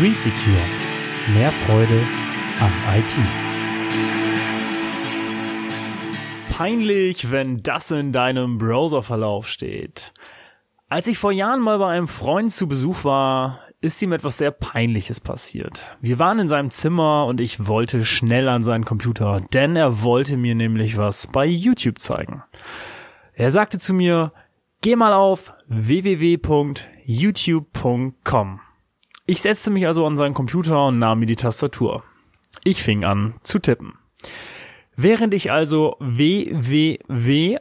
Green Secure. Mehr Freude am IT. Peinlich, wenn das in deinem Browserverlauf steht. Als ich vor Jahren mal bei einem Freund zu Besuch war, ist ihm etwas sehr Peinliches passiert. Wir waren in seinem Zimmer und ich wollte schnell an seinen Computer, denn er wollte mir nämlich was bei YouTube zeigen. Er sagte zu mir, geh mal auf www.youtube.com. Ich setzte mich also an seinen Computer und nahm mir die Tastatur. Ich fing an zu tippen. Während ich also www.you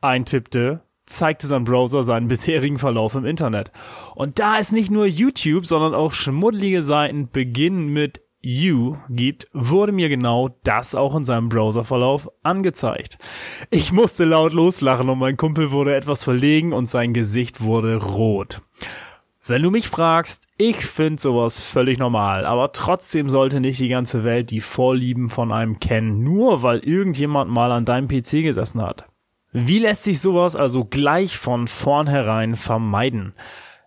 eintippte, zeigte sein Browser seinen bisherigen Verlauf im Internet. Und da es nicht nur YouTube, sondern auch schmuddelige Seiten beginnen mit You gibt, wurde mir genau das auch in seinem Browserverlauf angezeigt. Ich musste laut loslachen und mein Kumpel wurde etwas verlegen und sein Gesicht wurde rot. Wenn du mich fragst, ich finde sowas völlig normal, aber trotzdem sollte nicht die ganze Welt die Vorlieben von einem kennen, nur weil irgendjemand mal an deinem PC gesessen hat. Wie lässt sich sowas also gleich von vornherein vermeiden?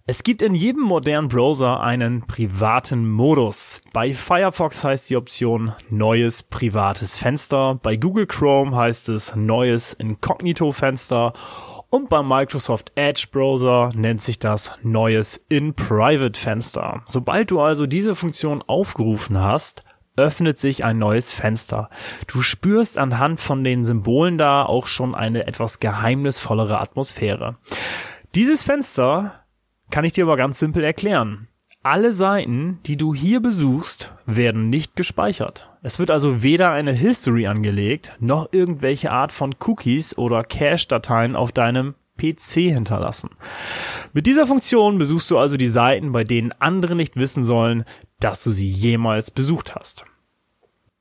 Es gibt in jedem modernen Browser einen privaten Modus. Bei Firefox heißt die Option neues privates Fenster, bei Google Chrome heißt es neues Inkognito Fenster und beim Microsoft Edge Browser nennt sich das neues In Private Fenster. Sobald du also diese Funktion aufgerufen hast, öffnet sich ein neues Fenster. Du spürst anhand von den Symbolen da auch schon eine etwas geheimnisvollere Atmosphäre. Dieses Fenster kann ich dir aber ganz simpel erklären. Alle Seiten, die du hier besuchst, werden nicht gespeichert. Es wird also weder eine History angelegt, noch irgendwelche Art von Cookies oder Cache-Dateien auf deinem PC hinterlassen. Mit dieser Funktion besuchst du also die Seiten, bei denen andere nicht wissen sollen, dass du sie jemals besucht hast.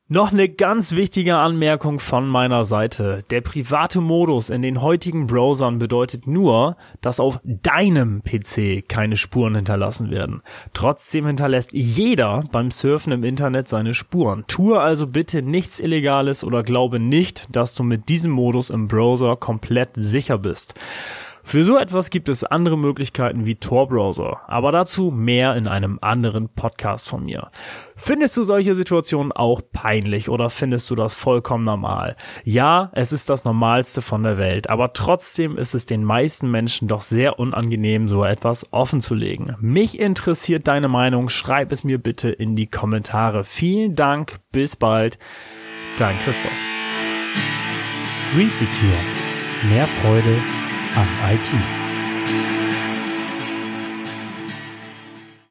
Noch eine ganz wichtige Anmerkung von meiner Seite. Der private Modus in den heutigen Browsern bedeutet nur, dass auf deinem PC keine Spuren hinterlassen werden. Trotzdem hinterlässt jeder beim Surfen im Internet seine Spuren. Tue also bitte nichts Illegales oder glaube nicht, dass du mit diesem Modus im Browser komplett sicher bist. Für so etwas gibt es andere Möglichkeiten wie Tor-Browser, aber dazu mehr in einem anderen Podcast von mir. Findest du solche Situationen auch peinlich oder findest du das vollkommen normal? Ja, es ist das Normalste von der Welt, aber trotzdem ist es den meisten Menschen doch sehr unangenehm, so etwas offen zu legen. Mich interessiert deine Meinung, schreib es mir bitte in die Kommentare. Vielen Dank, bis bald, dein Christoph. Green Secure. Mehr Freude on IT.